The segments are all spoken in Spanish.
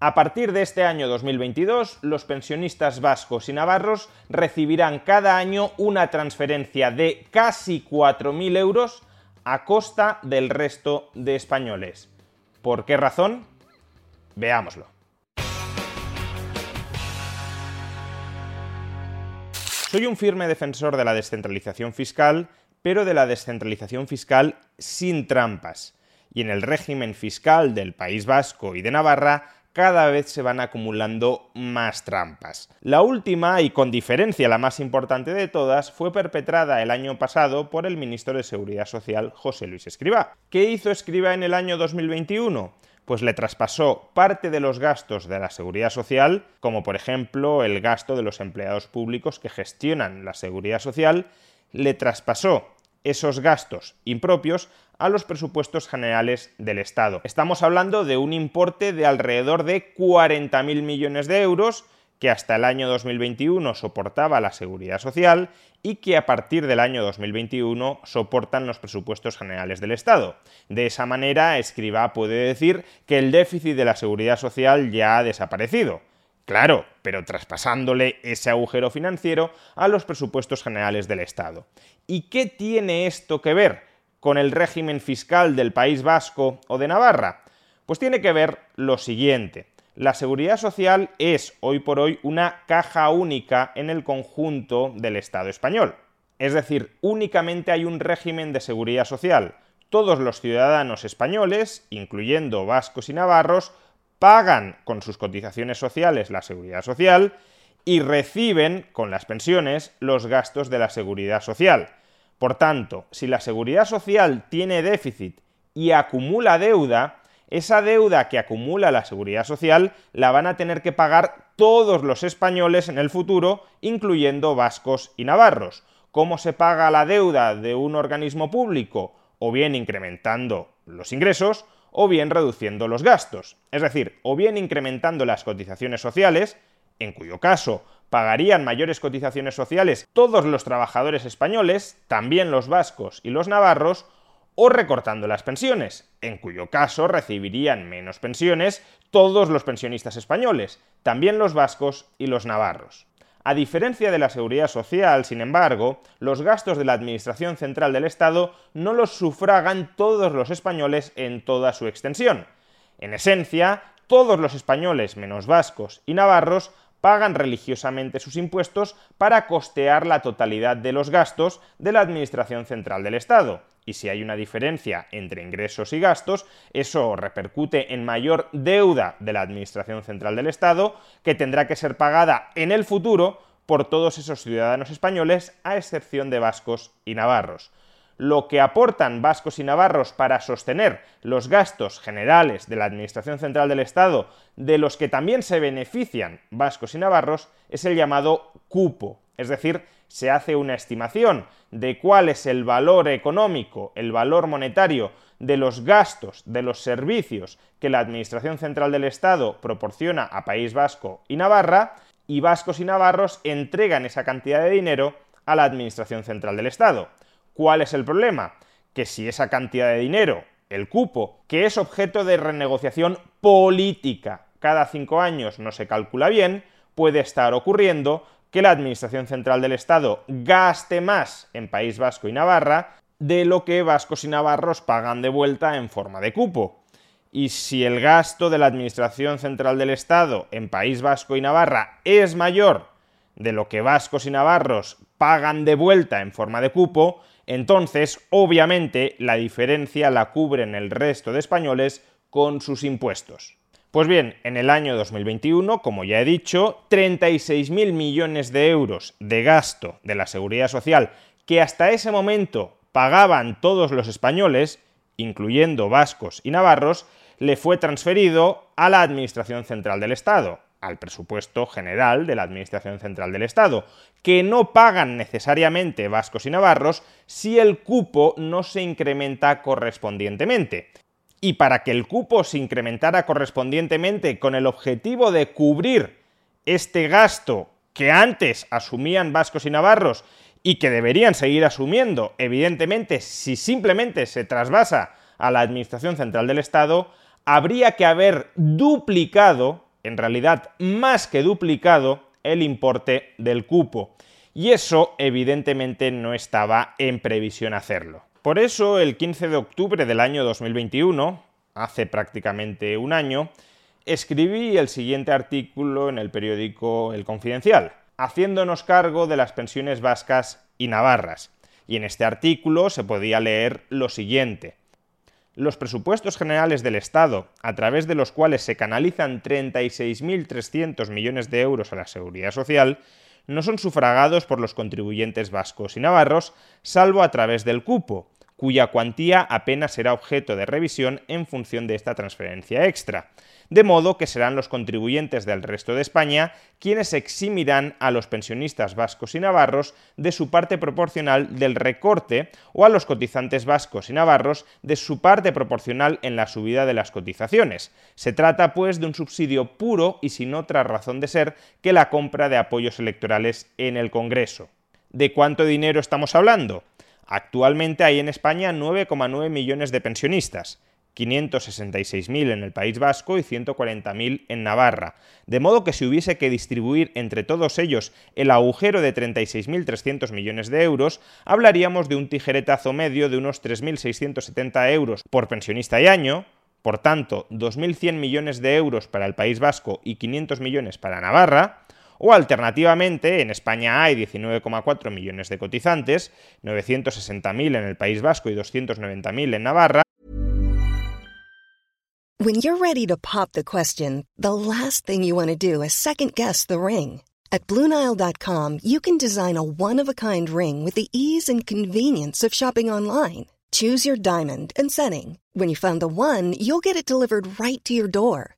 A partir de este año 2022, los pensionistas vascos y navarros recibirán cada año una transferencia de casi 4.000 euros a costa del resto de españoles. ¿Por qué razón? Veámoslo. Soy un firme defensor de la descentralización fiscal, pero de la descentralización fiscal sin trampas. Y en el régimen fiscal del País Vasco y de Navarra cada vez se van acumulando más trampas. La última, y con diferencia la más importante de todas, fue perpetrada el año pasado por el ministro de Seguridad Social, José Luis Escribá. ¿Qué hizo Escribá en el año 2021? Pues le traspasó parte de los gastos de la seguridad social, como por ejemplo el gasto de los empleados públicos que gestionan la seguridad social, le traspasó esos gastos impropios a los presupuestos generales del Estado. Estamos hablando de un importe de alrededor de 40.000 millones de euros que hasta el año 2021 soportaba la seguridad social y que a partir del año 2021 soportan los presupuestos generales del Estado. De esa manera, Escriba puede decir que el déficit de la seguridad social ya ha desaparecido. Claro, pero traspasándole ese agujero financiero a los presupuestos generales del Estado. ¿Y qué tiene esto que ver con el régimen fiscal del País Vasco o de Navarra? Pues tiene que ver lo siguiente. La seguridad social es hoy por hoy una caja única en el conjunto del Estado español. Es decir, únicamente hay un régimen de seguridad social. Todos los ciudadanos españoles, incluyendo vascos y navarros, pagan con sus cotizaciones sociales la seguridad social y reciben con las pensiones los gastos de la seguridad social. Por tanto, si la seguridad social tiene déficit y acumula deuda, esa deuda que acumula la seguridad social la van a tener que pagar todos los españoles en el futuro, incluyendo vascos y navarros. ¿Cómo se paga la deuda de un organismo público? O bien incrementando los ingresos, o bien reduciendo los gastos. Es decir, o bien incrementando las cotizaciones sociales, en cuyo caso pagarían mayores cotizaciones sociales todos los trabajadores españoles, también los vascos y los navarros, o recortando las pensiones, en cuyo caso recibirían menos pensiones todos los pensionistas españoles, también los vascos y los navarros. A diferencia de la seguridad social, sin embargo, los gastos de la Administración Central del Estado no los sufragan todos los españoles en toda su extensión. En esencia, todos los españoles, menos vascos y navarros, pagan religiosamente sus impuestos para costear la totalidad de los gastos de la Administración Central del Estado. Y si hay una diferencia entre ingresos y gastos, eso repercute en mayor deuda de la Administración Central del Estado, que tendrá que ser pagada en el futuro por todos esos ciudadanos españoles, a excepción de vascos y navarros lo que aportan vascos y navarros para sostener los gastos generales de la Administración Central del Estado, de los que también se benefician vascos y navarros, es el llamado cupo. Es decir, se hace una estimación de cuál es el valor económico, el valor monetario de los gastos, de los servicios que la Administración Central del Estado proporciona a País Vasco y Navarra, y vascos y navarros entregan esa cantidad de dinero a la Administración Central del Estado. ¿Cuál es el problema? Que si esa cantidad de dinero, el cupo, que es objeto de renegociación política, cada cinco años no se calcula bien, puede estar ocurriendo que la Administración Central del Estado gaste más en País Vasco y Navarra de lo que vascos y navarros pagan de vuelta en forma de cupo. Y si el gasto de la Administración Central del Estado en País Vasco y Navarra es mayor de lo que vascos y navarros pagan de vuelta en forma de cupo, entonces, obviamente, la diferencia la cubren el resto de españoles con sus impuestos. Pues bien, en el año 2021, como ya he dicho, 36.000 millones de euros de gasto de la seguridad social que hasta ese momento pagaban todos los españoles, incluyendo vascos y navarros, le fue transferido a la Administración Central del Estado, al presupuesto general de la Administración Central del Estado, que no pagan necesariamente vascos y navarros si el cupo no se incrementa correspondientemente. Y para que el cupo se incrementara correspondientemente con el objetivo de cubrir este gasto que antes asumían vascos y navarros y que deberían seguir asumiendo, evidentemente, si simplemente se trasvasa a la Administración Central del Estado, habría que haber duplicado en realidad más que duplicado el importe del cupo. Y eso evidentemente no estaba en previsión hacerlo. Por eso, el 15 de octubre del año 2021, hace prácticamente un año, escribí el siguiente artículo en el periódico El Confidencial, haciéndonos cargo de las pensiones vascas y navarras. Y en este artículo se podía leer lo siguiente los presupuestos generales del Estado, a través de los cuales se canalizan 36.300 millones de euros a la seguridad social, no son sufragados por los contribuyentes vascos y navarros, salvo a través del cupo, cuya cuantía apenas será objeto de revisión en función de esta transferencia extra, de modo que serán los contribuyentes del resto de España quienes eximirán a los pensionistas vascos y navarros de su parte proporcional del recorte o a los cotizantes vascos y navarros de su parte proporcional en la subida de las cotizaciones. Se trata, pues, de un subsidio puro y sin otra razón de ser que la compra de apoyos electorales en el Congreso. ¿De cuánto dinero estamos hablando? Actualmente hay en España 9,9 millones de pensionistas, 566.000 en el País Vasco y 140.000 en Navarra, de modo que si hubiese que distribuir entre todos ellos el agujero de 36.300 millones de euros, hablaríamos de un tijeretazo medio de unos 3.670 euros por pensionista y año, por tanto 2.100 millones de euros para el País Vasco y 500 millones para Navarra, o alternativamente, en España hay 19,4 millones de cotizantes, 960.000 en el País Vasco y 290.000 en Navarra. When you're ready to pop the question, the last thing you want to do is second guess the ring. At BlueNile.com you can design a one-of-a-kind ring with the ease and convenience of shopping online. Choose your diamond and setting. When you find the one, you'll get it delivered right to your door.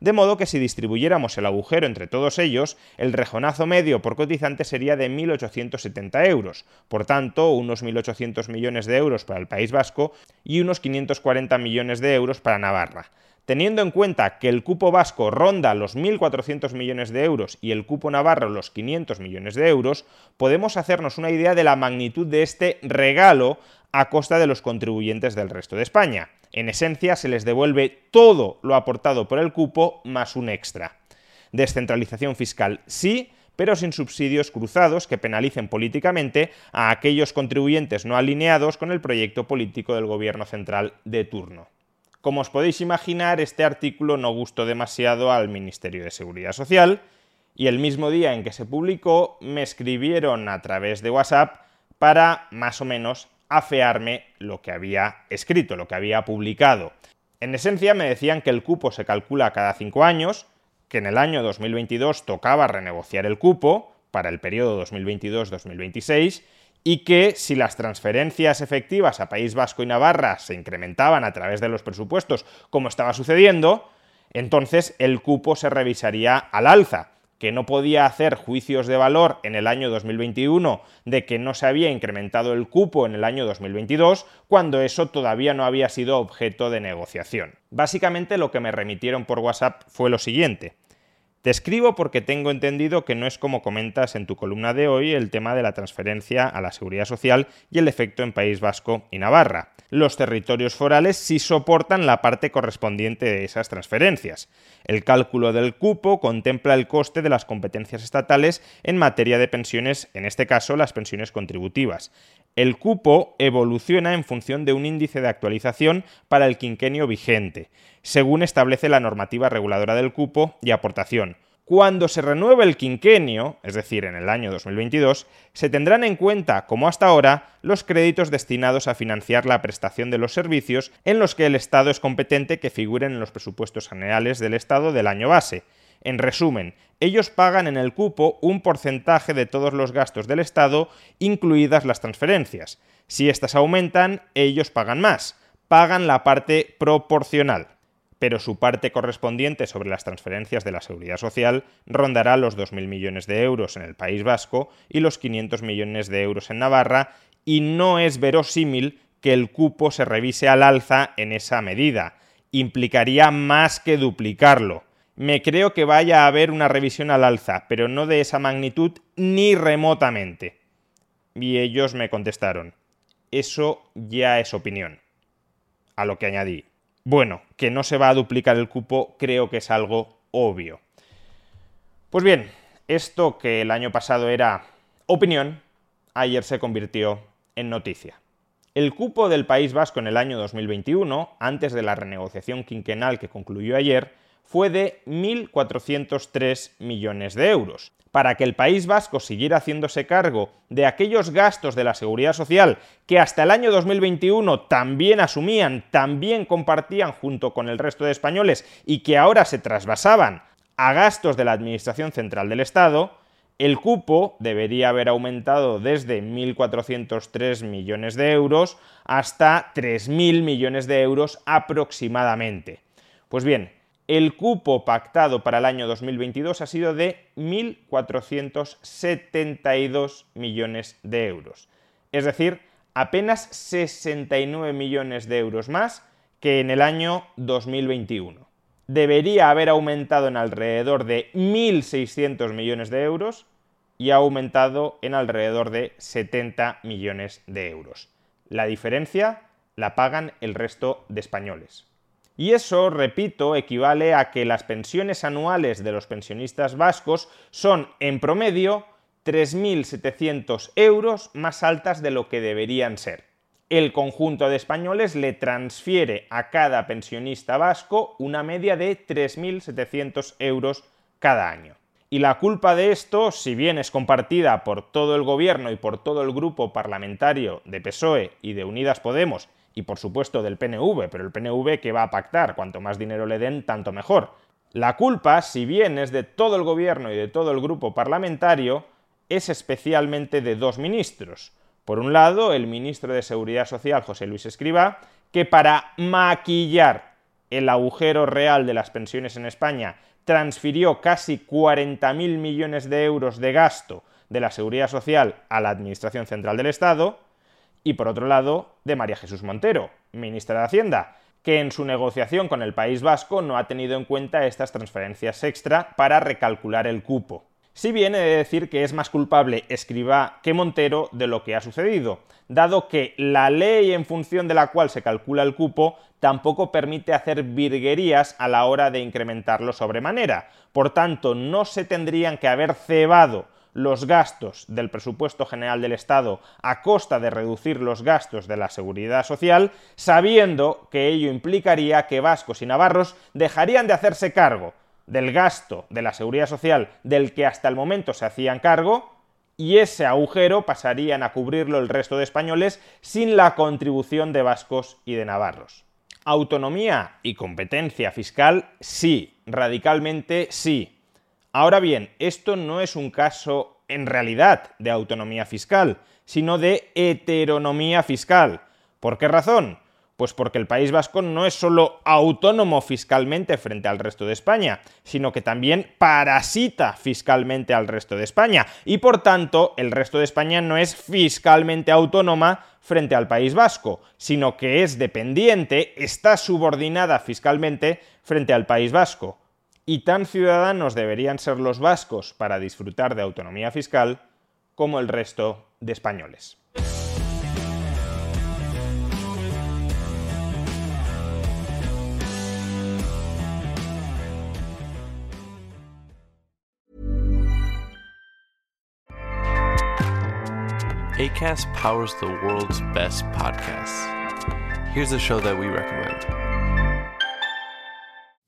De modo que si distribuyéramos el agujero entre todos ellos, el rejonazo medio por cotizante sería de 1.870 euros, por tanto, unos 1.800 millones de euros para el País Vasco y unos 540 millones de euros para Navarra. Teniendo en cuenta que el cupo vasco ronda los 1.400 millones de euros y el cupo navarro los 500 millones de euros, podemos hacernos una idea de la magnitud de este regalo a costa de los contribuyentes del resto de España. En esencia, se les devuelve todo lo aportado por el cupo más un extra. Descentralización fiscal sí, pero sin subsidios cruzados que penalicen políticamente a aquellos contribuyentes no alineados con el proyecto político del gobierno central de turno. Como os podéis imaginar, este artículo no gustó demasiado al Ministerio de Seguridad Social y el mismo día en que se publicó me escribieron a través de WhatsApp para más o menos afearme lo que había escrito, lo que había publicado. En esencia me decían que el cupo se calcula cada cinco años, que en el año 2022 tocaba renegociar el cupo para el periodo 2022-2026 y que si las transferencias efectivas a País Vasco y Navarra se incrementaban a través de los presupuestos, como estaba sucediendo, entonces el cupo se revisaría al alza, que no podía hacer juicios de valor en el año 2021 de que no se había incrementado el cupo en el año 2022, cuando eso todavía no había sido objeto de negociación. Básicamente lo que me remitieron por WhatsApp fue lo siguiente. Te escribo porque tengo entendido que no es como comentas en tu columna de hoy el tema de la transferencia a la seguridad social y el efecto en País Vasco y Navarra. Los territorios forales sí soportan la parte correspondiente de esas transferencias. El cálculo del cupo contempla el coste de las competencias estatales en materia de pensiones, en este caso las pensiones contributivas. El cupo evoluciona en función de un índice de actualización para el quinquenio vigente según establece la normativa reguladora del cupo y aportación. Cuando se renueve el quinquenio, es decir, en el año 2022, se tendrán en cuenta, como hasta ahora, los créditos destinados a financiar la prestación de los servicios en los que el Estado es competente que figuren en los presupuestos generales del Estado del año base. En resumen, ellos pagan en el cupo un porcentaje de todos los gastos del Estado, incluidas las transferencias. Si éstas aumentan, ellos pagan más, pagan la parte proporcional pero su parte correspondiente sobre las transferencias de la seguridad social rondará los 2.000 millones de euros en el País Vasco y los 500 millones de euros en Navarra, y no es verosímil que el cupo se revise al alza en esa medida. Implicaría más que duplicarlo. Me creo que vaya a haber una revisión al alza, pero no de esa magnitud ni remotamente. Y ellos me contestaron, eso ya es opinión. A lo que añadí, bueno, que no se va a duplicar el cupo creo que es algo obvio. Pues bien, esto que el año pasado era opinión, ayer se convirtió en noticia. El cupo del País Vasco en el año 2021, antes de la renegociación quinquenal que concluyó ayer, fue de 1.403 millones de euros. Para que el País Vasco siguiera haciéndose cargo de aquellos gastos de la seguridad social que hasta el año 2021 también asumían, también compartían junto con el resto de españoles y que ahora se trasvasaban a gastos de la Administración Central del Estado, el cupo debería haber aumentado desde 1.403 millones de euros hasta 3.000 millones de euros aproximadamente. Pues bien, el cupo pactado para el año 2022 ha sido de 1.472 millones de euros. Es decir, apenas 69 millones de euros más que en el año 2021. Debería haber aumentado en alrededor de 1.600 millones de euros y ha aumentado en alrededor de 70 millones de euros. La diferencia la pagan el resto de españoles. Y eso, repito, equivale a que las pensiones anuales de los pensionistas vascos son, en promedio, 3.700 euros más altas de lo que deberían ser. El conjunto de españoles le transfiere a cada pensionista vasco una media de 3.700 euros cada año. Y la culpa de esto, si bien es compartida por todo el gobierno y por todo el grupo parlamentario de PSOE y de Unidas Podemos, y por supuesto del PNV, pero el PNV que va a pactar, cuanto más dinero le den, tanto mejor. La culpa, si bien es de todo el gobierno y de todo el grupo parlamentario, es especialmente de dos ministros. Por un lado, el ministro de Seguridad Social, José Luis Escriba, que para maquillar el agujero real de las pensiones en España transfirió casi 40.000 millones de euros de gasto de la Seguridad Social a la Administración Central del Estado, y por otro lado de María Jesús Montero, ministra de Hacienda, que en su negociación con el País Vasco no ha tenido en cuenta estas transferencias extra para recalcular el cupo. Si bien he de decir que es más culpable Escriba que Montero de lo que ha sucedido, dado que la ley en función de la cual se calcula el cupo tampoco permite hacer virguerías a la hora de incrementarlo sobremanera. Por tanto, no se tendrían que haber cebado los gastos del presupuesto general del Estado a costa de reducir los gastos de la seguridad social, sabiendo que ello implicaría que vascos y navarros dejarían de hacerse cargo del gasto de la seguridad social del que hasta el momento se hacían cargo, y ese agujero pasarían a cubrirlo el resto de españoles sin la contribución de vascos y de navarros. Autonomía y competencia fiscal, sí, radicalmente sí, Ahora bien, esto no es un caso en realidad de autonomía fiscal, sino de heteronomía fiscal. ¿Por qué razón? Pues porque el País Vasco no es solo autónomo fiscalmente frente al resto de España, sino que también parasita fiscalmente al resto de España. Y por tanto, el resto de España no es fiscalmente autónoma frente al País Vasco, sino que es dependiente, está subordinada fiscalmente frente al País Vasco. Y tan ciudadanos deberían ser los vascos para disfrutar de autonomía fiscal como el resto de españoles. ACAST powers the world's best podcasts. Here's a show that we recommend.